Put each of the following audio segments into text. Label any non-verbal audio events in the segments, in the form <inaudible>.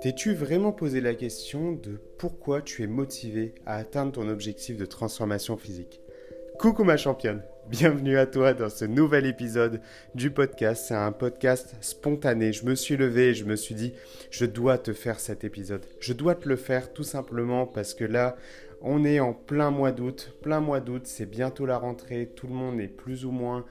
T'es-tu vraiment posé la question de pourquoi tu es motivé à atteindre ton objectif de transformation physique? Coucou ma championne, bienvenue à toi dans ce nouvel épisode du podcast. C'est un podcast spontané. Je me suis levé et je me suis dit, je dois te faire cet épisode. Je dois te le faire tout simplement parce que là, on est en plein mois d'août. Plein mois d'août, c'est bientôt la rentrée. Tout le monde est plus ou moins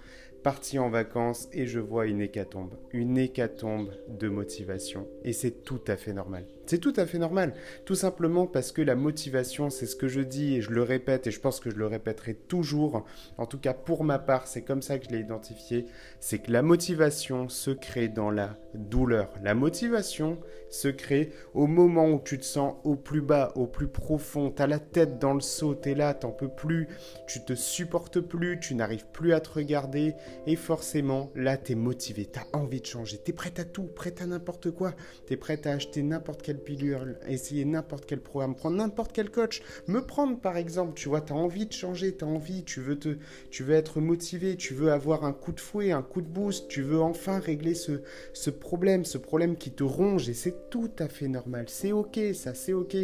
parti en vacances et je vois une hécatombe, une hécatombe de motivation. Et c'est tout à fait normal. C'est tout à fait normal, tout simplement parce que la motivation, c'est ce que je dis et je le répète et je pense que je le répéterai toujours, en tout cas pour ma part, c'est comme ça que je l'ai identifié, c'est que la motivation se crée dans la douleur. La motivation se crée au moment où tu te sens au plus bas, au plus profond, tu as la tête dans le seau, tu es là, t'en peux plus, tu te supportes plus, tu n'arrives plus à te regarder et forcément là tu es motivé, tu as envie de changer, tu es prêt à tout, prêt à n'importe quoi, tu es prêt à acheter n'importe quel pilule, essayer n'importe quel programme, prendre n'importe quel coach, me prendre par exemple, tu vois, tu as envie de changer, tu as envie, tu veux, te, tu veux être motivé, tu veux avoir un coup de fouet, un coup de boost, tu veux enfin régler ce, ce problème, ce problème qui te ronge et c'est tout à fait normal, c'est ok ça, c'est ok.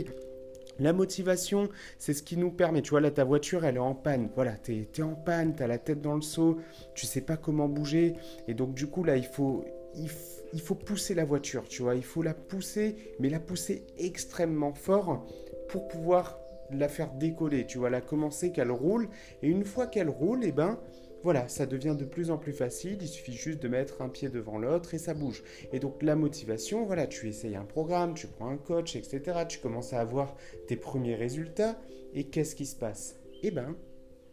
La motivation, c'est ce qui nous permet. Tu vois, là, ta voiture, elle est en panne. Voilà, tu es, en panne, tu as la tête dans le seau, tu sais pas comment bouger. Et donc, du coup, là, il faut, il il faut pousser la voiture, tu vois. Il faut la pousser, mais la pousser extrêmement fort pour pouvoir la faire décoller, tu vois, la commencer qu'elle roule. Et une fois qu'elle roule, eh ben, voilà, ça devient de plus en plus facile. Il suffit juste de mettre un pied devant l'autre et ça bouge. Et donc la motivation, voilà, tu essayes un programme, tu prends un coach, etc. Tu commences à avoir tes premiers résultats. Et qu'est-ce qui se passe? Eh ben,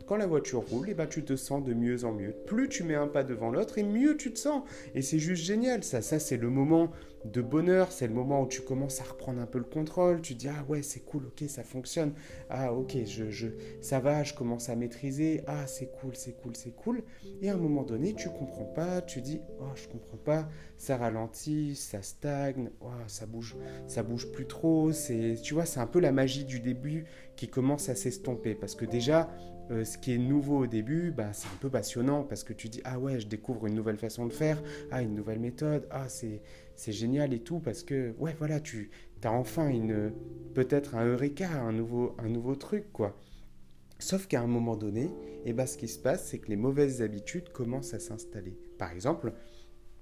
quand la voiture roule, eh ben, tu te sens de mieux en mieux. Plus tu mets un pas devant l'autre, et mieux tu te sens. Et c'est juste génial, ça. Ça, c'est le moment de bonheur, c'est le moment où tu commences à reprendre un peu le contrôle. Tu dis, ah ouais, c'est cool, ok, ça fonctionne. Ah ok, je, je, ça va, je commence à maîtriser. Ah, c'est cool, c'est cool, c'est cool. Et à un moment donné, tu comprends pas, tu dis, oh, je comprends pas, ça ralentit, ça stagne, oh, ça bouge, ça bouge plus trop. C'est, tu vois, c'est un peu la magie du début qui commence à s'estomper. Parce que déjà, euh, ce qui est nouveau au début, bah, c'est un peu passionnant parce que tu dis ah ouais, je découvre une nouvelle façon de faire, ah une nouvelle méthode, ah c'est c'est génial et tout parce que ouais voilà, tu as enfin une peut-être un eureka, un nouveau un nouveau truc quoi. Sauf qu'à un moment donné, et eh ben, ce qui se passe, c'est que les mauvaises habitudes commencent à s'installer. Par exemple,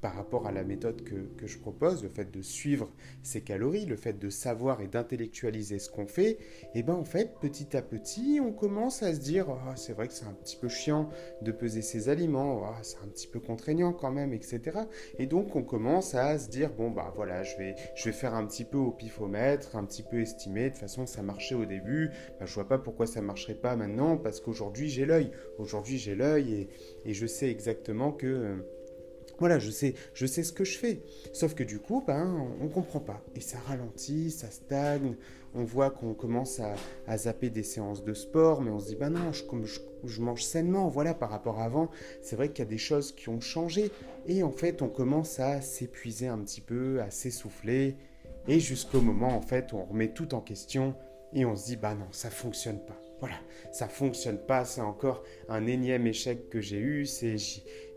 par rapport à la méthode que, je propose, le fait de suivre ses calories, le fait de savoir et d'intellectualiser ce qu'on fait, et eh ben en fait, petit à petit, on commence à se dire ah, c'est vrai que c'est un petit peu chiant de peser ses aliments, ah, c'est un petit peu contraignant quand même, etc. Et donc on commence à se dire bon bah voilà, je vais, je vais faire un petit peu au pifomètre, un petit peu estimer. De toute façon, ça marchait au début, bah, je vois pas pourquoi ça marcherait pas maintenant parce qu'aujourd'hui j'ai l'œil. Aujourd'hui j'ai l'œil et, et, je sais exactement que voilà, je sais, je sais ce que je fais. Sauf que du coup, ben, on ne comprend pas. Et ça ralentit, ça stagne. On voit qu'on commence à, zapper des séances de sport, mais on se dit, ben non, je, je, mange sainement. Voilà, par rapport à avant, c'est vrai qu'il y a des choses qui ont changé. Et en fait, on commence à s'épuiser un petit peu, à s'essouffler. Et jusqu'au moment, en fait, on remet tout en question et on se dit, bah non, ça fonctionne pas. Voilà, ça fonctionne pas, c'est encore un énième échec que j'ai eu, c'est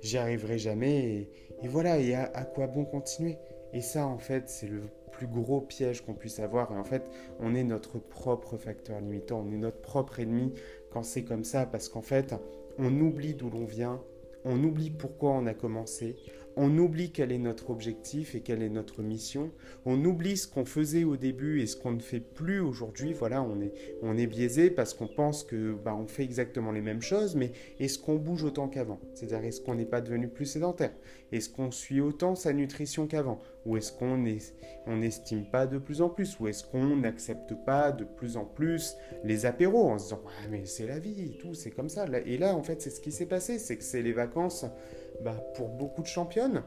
j'y arriverai jamais, et, voilà, et à, quoi bon continuer. Et ça, en fait, c'est le plus gros piège qu'on puisse avoir, et en fait, on est notre propre facteur limitant, on est notre propre ennemi quand c'est comme ça, parce qu'en fait, on oublie d'où l'on vient, on oublie pourquoi on a commencé, on oublie quel est notre objectif et quelle est notre mission. On oublie ce qu'on faisait au début et ce qu'on ne fait plus aujourd'hui. Voilà, on est, on est biaisé parce qu'on pense que bah, on fait exactement les mêmes choses, mais est-ce qu'on bouge autant qu'avant? C'est-à-dire, est-ce qu'on n'est pas devenu plus sédentaire? Est-ce qu'on suit autant sa nutrition qu'avant? Ou est-ce qu'on n'estime pas de plus en plus? Ou est-ce qu'on n'accepte pas de plus en plus les apéros en se disant, mais c'est la vie tout, c'est comme ça. Et là, en fait, c'est ce qui s'est passé, c'est que c'est les vacances bah, pour beaucoup de championnes.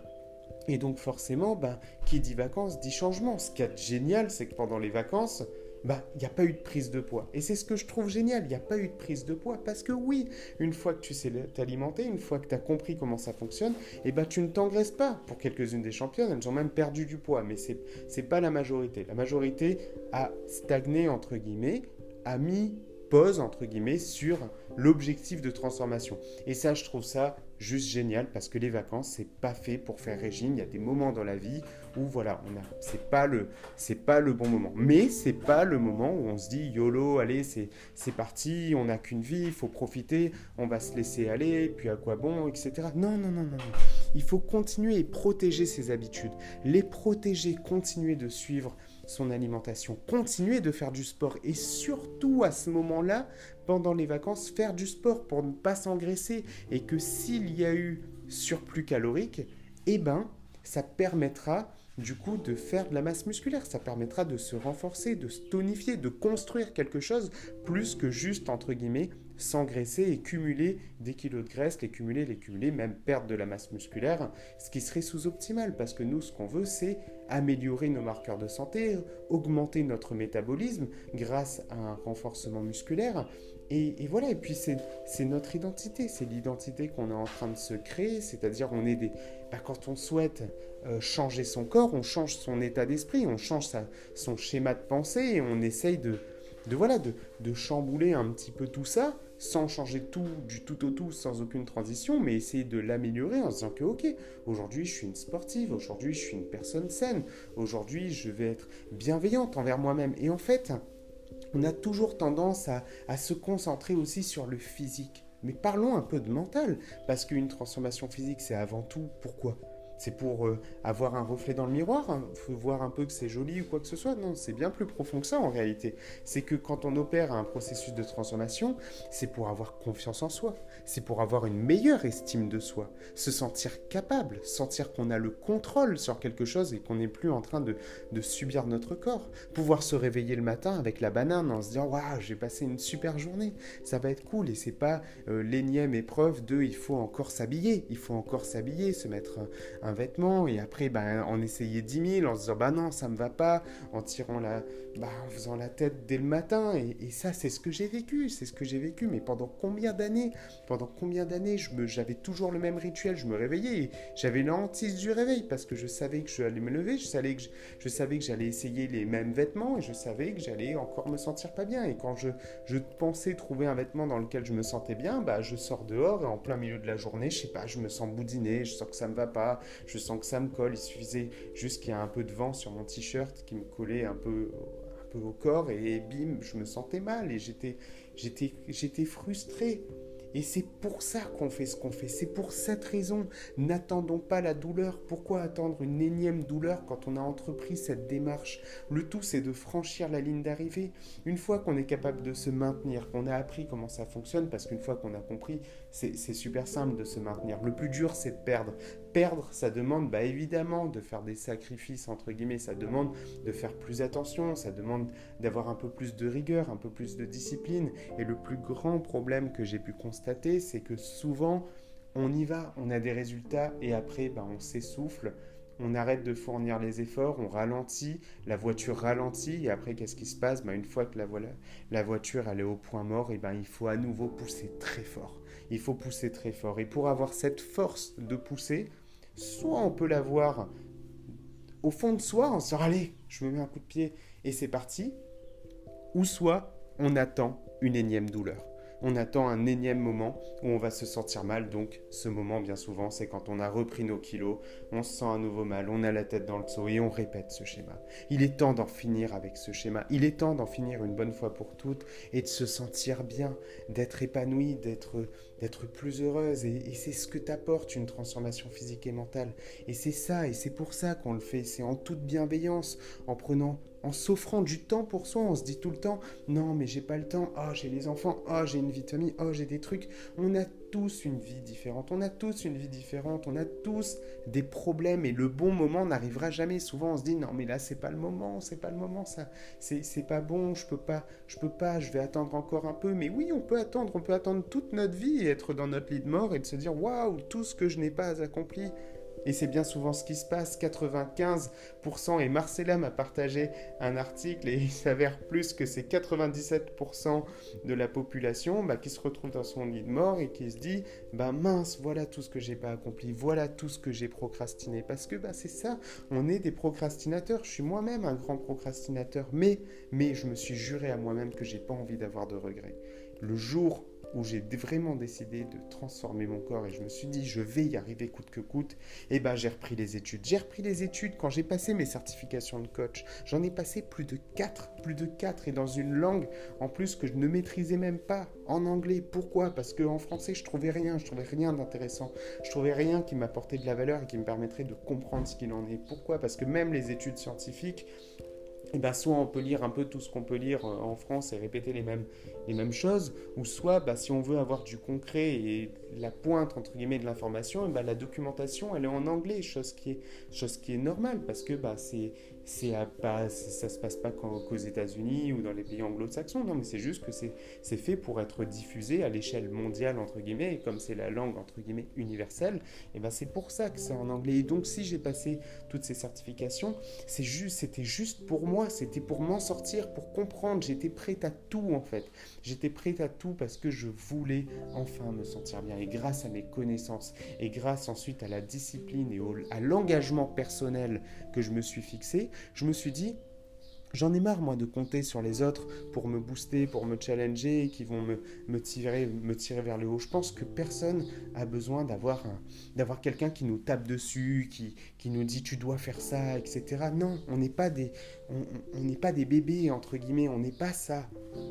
Et donc forcément, bah, qui dit vacances dit changement. Ce qui est génial, c'est que pendant les vacances, bah, il n'y a pas eu de prise de poids. Et c'est ce que je trouve génial, il n'y a pas eu de prise de poids. Parce que oui, une fois que tu sais t'alimenter, une fois que tu as compris comment ça fonctionne, et eh bah, tu ne t'engraisses pas. Pour quelques-unes des championnes, elles ont même perdu du poids. Mais ce n'est pas la majorité. La majorité a stagné, entre guillemets, a mis pause, entre guillemets, sur l'objectif de transformation. Et ça, je trouve ça juste génial parce que les vacances c'est pas fait pour faire régime. Il y a des moments dans la vie où voilà, on c'est pas le, bon moment. Mais c'est pas le moment où on se dit yolo, allez, c'est, c'est parti, on n'a qu'une vie, il faut profiter, on va se laisser aller, puis à quoi bon, etc. Non, non, non, non, non. Il faut continuer et protéger ses habitudes, les protéger, continuer de suivre son alimentation, continuer de faire du sport et surtout à ce moment-là, pendant les vacances, faire du sport pour ne pas s'engraisser et que s'il y a eu surplus calorique, eh ben, ça permettra du coup de faire de la masse musculaire. Ça permettra de se renforcer, de se tonifier, de construire quelque chose plus que juste, entre guillemets, s'engraisser et cumuler des kilos de graisse, les cumuler, les cumuler, même perdre de la masse musculaire, ce qui serait sous-optimal parce que nous, ce qu'on veut, c'est améliorer nos marqueurs de santé, augmenter notre métabolisme grâce à un renforcement musculaire. Et, voilà, et puis c'est notre identité, c'est l'identité qu'on est en train de se créer, c'est-à-dire on est des... Bah, quand on souhaite euh, changer son corps, on change son état d'esprit, on change son schéma de pensée et on essaye de, de, voilà, de, de chambouler un petit peu tout ça sans changer tout du tout au tout, sans aucune transition, mais essayer de l'améliorer en se disant que ok, aujourd'hui je suis une sportive, aujourd'hui je suis une personne saine, aujourd'hui je vais être bienveillante envers moi-même. Et en fait, on a toujours tendance à, se concentrer aussi sur le physique. Mais parlons un peu de mental, parce qu'une transformation physique, c'est avant tout pourquoi? C'est pour euh, avoir un reflet dans le miroir, hein, voir un peu que c'est joli ou quoi que ce soit. Non, c'est bien plus profond que ça en réalité. C'est que quand on opère un processus de transformation, c'est pour avoir confiance en soi, c'est pour avoir une meilleure estime de soi, se sentir capable, sentir qu'on a le contrôle sur quelque chose et qu'on n'est plus en train de, subir notre corps. Pouvoir se réveiller le matin avec la banane en se disant Waouh, j'ai passé une super journée, ça va être cool. Et c'est pas euh, l'énième épreuve de il faut encore s'habiller, il faut encore s'habiller, se mettre vêtement et après ben, en essayer 10 000 en se disant bah non ça me va pas en tirant la bah, en faisant la tête dès le matin. Et, ça c'est ce que j'ai vécu c'est ce que j'ai vécu. Mais pendant combien d'années pendant combien d'années je j'avais toujours le même rituel je me réveillais j'avais une hantise du réveil parce que je savais que je allais me lever je savais que je, savais que j'allais essayer les mêmes vêtements et je savais que j'allais encore me sentir pas bien. Et quand je, je pensais trouver un vêtement dans lequel je me sentais bien bah je sors dehors et en plein milieu de la journée je sais pas je me sens boudiné je sens que ça me va pas je sens que ça me colle. Il suffisait juste qu'il y ait un peu de vent sur mon t-shirt qui me collait un peu, un peu au corps et bim, je me sentais mal et j'étais, j'étais, j'étais frustré. Et c'est pour ça qu'on fait ce qu'on fait. C'est pour cette raison. N'attendons pas la douleur. Pourquoi attendre une énième douleur quand on a entrepris cette démarche? Le tout, c'est de franchir la ligne d'arrivée. Une fois qu'on est capable de se maintenir, qu'on a appris comment ça fonctionne, parce qu'une fois qu'on a compris, c'est super simple de se maintenir. Le plus dur, c'est de perdre. Perdre, ça demande bah, évidemment de faire des sacrifices, entre guillemets. Ça demande de faire plus attention. Ça demande d'avoir un peu plus de rigueur, un peu plus de discipline. Et le plus grand problème que j'ai pu constater, c'est que souvent, on y va, on a des résultats et après, ben, on s'essouffle, on arrête de fournir les efforts, on ralentit, la voiture ralentit et après, qu'est-ce qui se passe? Ben, Une fois que la, la voiture elle est au point mort, et ben, il faut à nouveau pousser très fort. Il faut pousser très fort. Et pour avoir cette force de pousser, soit on peut l'avoir au fond de soi en se allez, je me mets un coup de pied et c'est parti, ou soit on attend une énième douleur on attend un énième moment où on va se sentir mal. Donc ce moment, bien souvent, c'est quand on a repris nos kilos, on se sent à nouveau mal, on a la tête dans le seau et on répète ce schéma. Il est temps d'en finir avec ce schéma. Il est temps d'en finir une bonne fois pour toutes et de se sentir bien, d'être épanoui, d'être d'être plus heureuse. Et, et c'est ce que t'apporte une transformation physique et mentale. Et c'est ça, et c'est pour ça qu'on le fait. C'est en toute bienveillance, en prenant en s'offrant du temps pour soi, on se dit tout le temps non mais j'ai pas le temps, oh j'ai les enfants, oh j'ai une vie de famille, oh j'ai des trucs. On a tous une vie différente, on a tous une vie différente, on a tous des problèmes et le bon moment n'arrivera jamais. Souvent on se dit non mais là c'est pas le moment, c'est pas le moment, ça c'est pas bon, je peux pas, je peux pas, je vais attendre encore un peu. Mais oui on peut attendre, on peut attendre toute notre vie et être dans notre lit de mort et de se dire waouh tout ce que je n'ai pas accompli et c'est bien souvent ce qui se passe. 95%, et Marcella m'a partagé un article, et il s'avère plus que c'est 97% de la population bah, qui se retrouve dans son lit de mort et qui se dit bah mince, voilà tout ce que j'ai pas accompli, voilà tout ce que j'ai procrastiné. Parce que bah, c'est ça, on est des procrastinateurs. Je suis moi-même un grand procrastinateur, mais, mais je me suis juré à moi-même que j'ai pas envie d'avoir de regrets. Le jour où j'ai vraiment décidé de transformer mon corps et je me suis dit je vais y arriver coûte que coûte, et eh ben j'ai repris les études. J'ai repris les études quand j'ai passé mes certifications de coach. J'en ai passé plus de 4, plus de 4 et dans une langue en plus que je ne maîtrisais même pas en anglais. Pourquoi? Parce qu'en français je trouvais rien, je trouvais rien d'intéressant. Je trouvais rien qui m'apportait de la valeur et qui me permettrait de comprendre ce qu'il en est. Pourquoi? Parce que même les études scientifiques eh ben, soit on peut lire un peu tout ce qu'on peut lire euh, en France et répéter les mêmes, les mêmes choses, ou soit bah, si on veut avoir du concret et la pointe entre guillemets de l'information, eh ben, la documentation elle est en anglais, chose qui est, chose qui est normale parce que bah, c'est, ça se passe pas qu'aux États-Unis ou dans les pays anglo-saxons, non, mais c'est juste que c'est, fait pour être diffusé à l'échelle mondiale entre guillemets, et comme c'est la langue entre guillemets universelle, et ben c'est pour ça que c'est en anglais. Et donc si j'ai passé toutes ces certifications, juste, c'était juste pour moi c'était pour m'en sortir, pour comprendre. J'étais prête à tout en fait. J'étais prête à tout parce que je voulais enfin me sentir bien. Et grâce à mes connaissances et grâce ensuite à la discipline et à l'engagement personnel que je me suis fixé, je me suis dit, J'en ai marre, moi, de compter sur les autres pour me booster, pour me challenger, qui vont me, me, tirer, me tirer vers le haut. Je pense que personne a besoin d'avoir, d'avoir quelqu'un qui nous tape dessus, qui, qui nous dit tu dois faire ça, etc. Non, on n'est pas, des, on, n'est pas des bébés, entre guillemets, on n'est pas ça.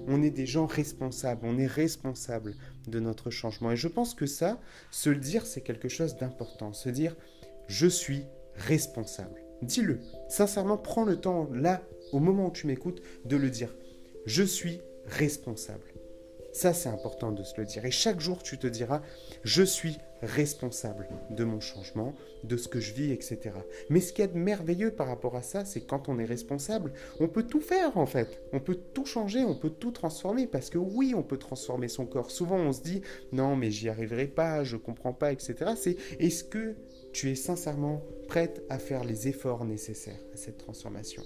On est des gens responsables, on est responsable de notre changement. Et je pense que ça, se le dire, c'est quelque chose d'important. Se dire je suis responsable. Dis-le. Sincèrement, prends le temps là au moment où tu m'écoutes, de le dire. Je suis responsable. Ça, c'est important de se le dire. Et chaque jour, tu te diras, je suis responsable de mon changement, de ce que je vis, etc. Mais ce qui est merveilleux par rapport à ça, c'est quand on est responsable, on peut tout faire en fait. On peut tout changer, on peut tout transformer. Parce que oui, on peut transformer son corps. Souvent, on se dit, non, mais j'y arriverai pas, je comprends pas, etc. C'est est-ce que tu es sincèrement prête à faire les efforts nécessaires à cette transformation?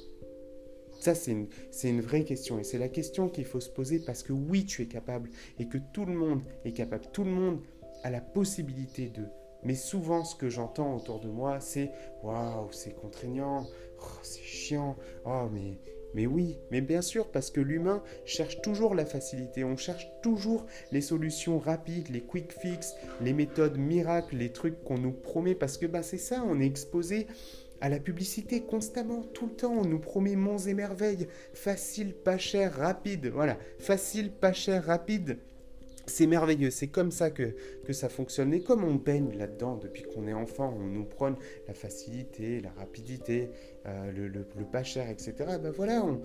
Ça, c'est une, vraie question. Et c'est la question qu'il faut se poser parce que oui, tu es capable et que tout le monde est capable. Tout le monde a la possibilité de. Mais souvent, ce que j'entends autour de moi, c'est Waouh, c'est contraignant, oh, c'est chiant, oh, mais. Mais oui, mais bien sûr, parce que l'humain cherche toujours la facilité, on cherche toujours les solutions rapides, les quick fix, les méthodes miracles, les trucs qu'on nous promet, parce que bah, c'est ça, on est exposé à la publicité constamment, tout le temps. On nous promet monts et merveilles, facile, pas cher, rapide. Voilà, facile, pas cher, rapide. C'est merveilleux, c'est comme ça que, que ça fonctionne. Et comme on baigne là-dedans depuis qu'on est enfant, on nous prône la facilité, la rapidité, euh, le, le, pas cher, etc. Ben voilà, on,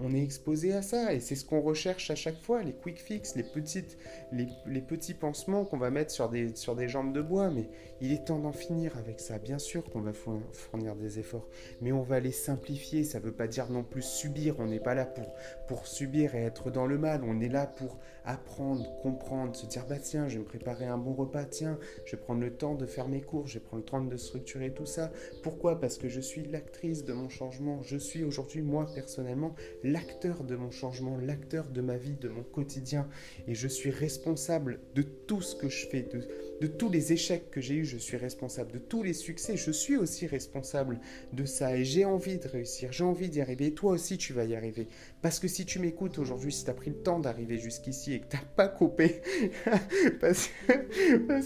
on, est exposé à ça. Et c'est ce qu'on recherche à chaque fois, les quick fix, les, petites, les, les petits pansements qu'on va mettre sur des, sur des jambes de bois. Mais il est temps d'en finir avec ça. Bien sûr qu'on va fournir des efforts, mais on va les simplifier. Ça ne veut pas dire non plus subir. On n'est pas là pour, pour subir et être dans le mal. On est là pour apprendre, comprendre se dire bah tiens, je vais me préparer un bon repas, tiens, je vais prendre le temps de faire mes cours, je vais prendre le temps de structurer tout ça. Pourquoi? Parce que je suis l'actrice de mon changement. Je suis aujourd'hui, moi personnellement, l'acteur de mon changement, l'acteur de ma vie, de mon quotidien. Et je suis responsable de tout ce que je fais, de, de tous les échecs que j'ai eus, je suis responsable. De tous les succès, je suis aussi responsable de ça. Et j'ai envie de réussir, j'ai envie d'y arriver. Et toi aussi, tu vas y arriver. Parce que si tu m'écoutes aujourd'hui, si tu as pris le temps d'arriver jusqu'ici et que tu n'as pas coupé <laughs> parce,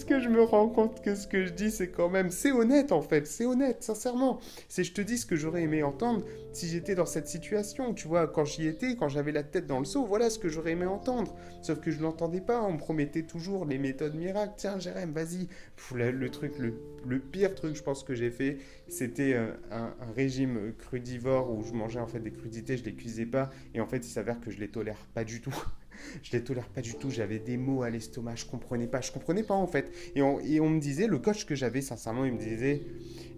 que, je me rends compte que ce que je dis, c'est quand même, c'est honnête en fait, c'est honnête, sincèrement. C'est je te dis ce que j'aurais aimé entendre si j'étais dans cette situation, tu vois, quand j'y étais, quand j'avais la tête dans le seau, voilà ce que j'aurais aimé entendre. Sauf que je l'entendais pas, on me promettait toujours les méthodes miracles. Tiens, Jérém, vas-y. Le, truc, le, pire truc, je pense que j'ai fait, c'était euh, un, régime crudivore où je mangeais en fait des crudités, je les cuisais pas, et en fait, il s'avère que je les tolère pas du tout. Je les tolère pas du tout. J'avais des mots à l'estomac, je comprenais pas, je comprenais pas en fait. Et on, me disait, le coach que j'avais, sincèrement, il me disait,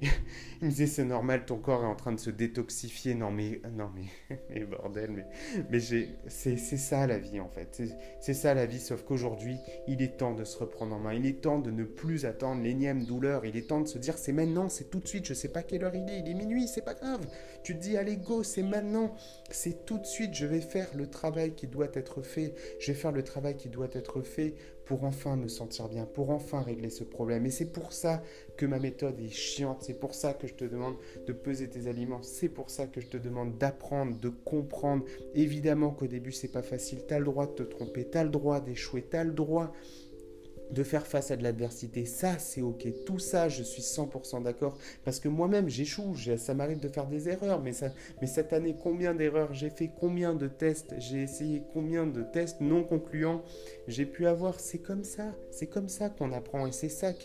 il me disait c'est normal, ton corps est en train de se détoxifier. Non mais, non mais, <laughs> mais bordel, mais, mais c'est ça la vie en fait. C'est ça la vie, sauf qu'aujourd'hui, il est temps de se reprendre en main. Il est temps de ne plus attendre l'énième douleur. Il est temps de se dire c'est maintenant, c'est tout de suite. Je sais pas quelle heure il est, il est minuit, c'est pas grave. Tu te dis allez go, c'est maintenant, c'est tout de suite. Je vais faire le travail qui doit être fait. Je vais faire le travail qui doit être fait pour enfin me sentir bien, pour enfin régler ce problème. Et c'est pour ça que ma méthode est chiante, c'est pour ça que je te demande de peser tes aliments, c'est pour ça que je te demande d'apprendre, de comprendre. Évidemment qu'au début c'est pas facile, tu as le droit de te tromper, tu as le droit d'échouer, tu as le droit de faire face à de l'adversité, ça c'est ok. Tout ça, je suis 100% d'accord. Parce que moi-même, j'échoue. Ça m'arrive de faire des erreurs. Mais, ça, mais cette année, combien d'erreurs j'ai fait? Combien de tests J'ai essayé? Combien de tests non concluants j'ai pu avoir? C'est comme ça. C'est comme ça qu'on apprend. Et c'est ça qui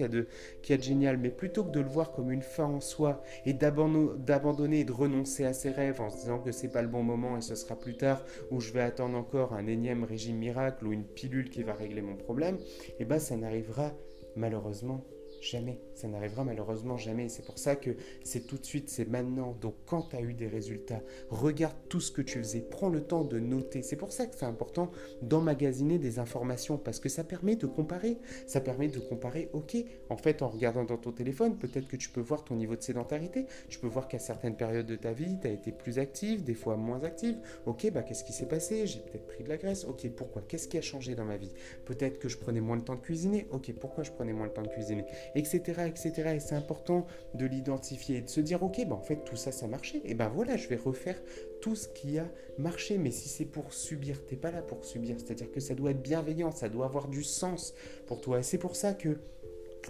qui a de génial. Mais plutôt que de le voir comme une fin en soi et d'abandonner et de renoncer à ses rêves en se disant que c'est pas le bon moment et ce sera plus tard, ou je vais attendre encore un énième régime miracle ou une pilule qui va régler mon problème, et eh ben ça n'arrivera malheureusement jamais. Ça n'arrivera malheureusement jamais. C'est pour ça que c'est tout de suite, c'est maintenant. Donc quand tu as eu des résultats, regarde tout ce que tu faisais. Prends le temps de noter. C'est pour ça que c'est important d'emmagasiner des informations parce que ça permet de comparer. Ça permet de comparer, ok, en fait en regardant dans ton téléphone, peut-être que tu peux voir ton niveau de sédentarité. Tu peux voir qu'à certaines périodes de ta vie, tu as été plus active, des fois moins active. Ok, bah qu'est-ce qui s'est passé? J'ai peut-être pris de la graisse. Ok, pourquoi? Qu'est-ce qui a changé dans ma vie? Peut-être que je prenais moins de temps de cuisiner. Ok, pourquoi je prenais moins de temps de cuisiner? Etc etc. Et c'est important de l'identifier et de se dire, ok, ben en fait tout ça, ça marchait. Et ben voilà, je vais refaire tout ce qui a marché. Mais si c'est pour subir, t'es pas là pour subir. C'est-à-dire que ça doit être bienveillant, ça doit avoir du sens pour toi. Et c'est pour ça que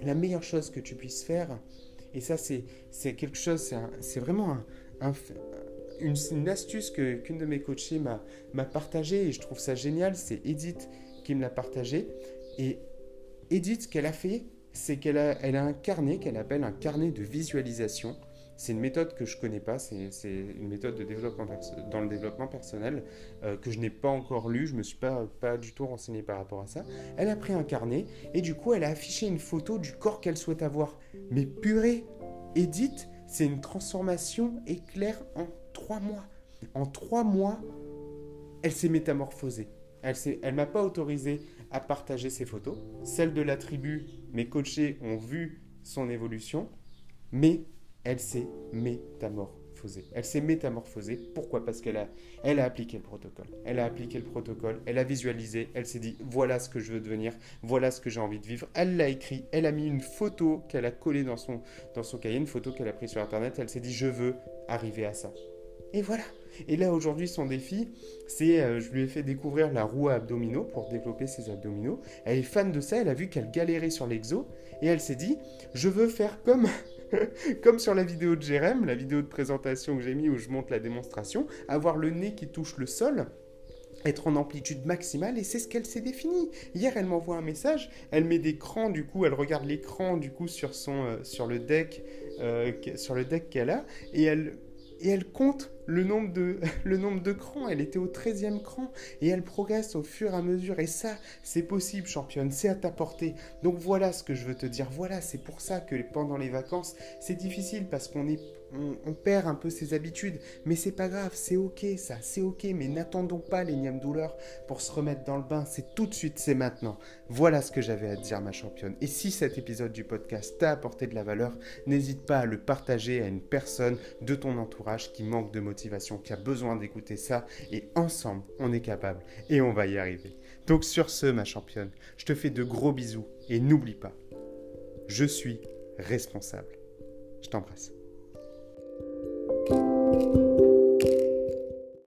la meilleure chose que tu puisses faire, et ça c'est quelque chose, c'est vraiment un, une, une, astuce qu'une de mes coachées m'a partagée et je trouve ça génial, c'est Edith qui me l'a partagé. Et Edith, qu'elle a fait, c'est qu'elle a, un carnet qu'elle appelle un carnet de visualisation. C'est une méthode que je ne connais pas, c'est une méthode de développement dans le développement personnel euh, que je n'ai pas encore lu, je ne me suis pas, du tout renseigné par rapport à ça. Elle a pris un carnet et du coup elle a affiché une photo du corps qu'elle souhaite avoir. Mais purée, Edith, c'est une transformation éclair en trois mois. En trois mois, elle s'est métamorphosée. Elle ne m'a pas autorisé à partager ses photos. Celles de la tribu, mes coachés ont vu son évolution, mais elle s'est métamorphosée. Elle s'est métamorphosée. Pourquoi? Parce qu'elle a, elle a appliqué le protocole. Elle a appliqué le protocole, elle a visualisé, elle s'est dit voilà ce que je veux devenir, voilà ce que j'ai envie de vivre. Elle l'a écrit, elle a mis une photo qu'elle a collée dans son, dans son cahier, une photo qu'elle a prise sur Internet. Elle s'est dit je veux arriver à ça. Et voilà. Et là, aujourd'hui, son défi, c'est, euh, je lui ai fait découvrir la roue à abdominaux pour développer ses abdominaux. Elle est fan de ça, elle a vu qu'elle galérait sur l'exo, et elle s'est dit, je veux faire comme, <laughs> comme sur la vidéo de Jérém, la vidéo de présentation que j'ai mis où je montre la démonstration, avoir le nez qui touche le sol, être en amplitude maximale et c'est ce qu'elle s'est défini. Hier, elle m'envoie un message, elle met des crans du coup, elle regarde l'écran du coup sur son euh, sur le deck euh, sur le deck qu'elle a et elle et elle compte le nombre de, <laughs> le nombre de crans. Elle était au 13e cran et elle progresse au fur et à mesure. Et ça, c'est possible, championne, c'est à ta portée. Donc voilà ce que je veux te dire. Voilà, c'est pour ça que pendant les vacances, c'est difficile parce qu'on est on, perd un peu ses habitudes, mais c'est pas grave, c'est ok ça, c'est ok, mais n'attendons pas l'énième douleur pour se remettre dans le bain, c'est tout de suite, c'est maintenant. Voilà ce que j'avais à te dire ma championne. Et si cet épisode du podcast t'a apporté de la valeur, n'hésite pas à le partager à une personne de ton entourage qui manque de motivation, qui a besoin d'écouter ça, et ensemble, on est capable, et on va y arriver. Donc sur ce, ma championne, je te fais de gros bisous, et n'oublie pas, je suis responsable. Je t'embrasse.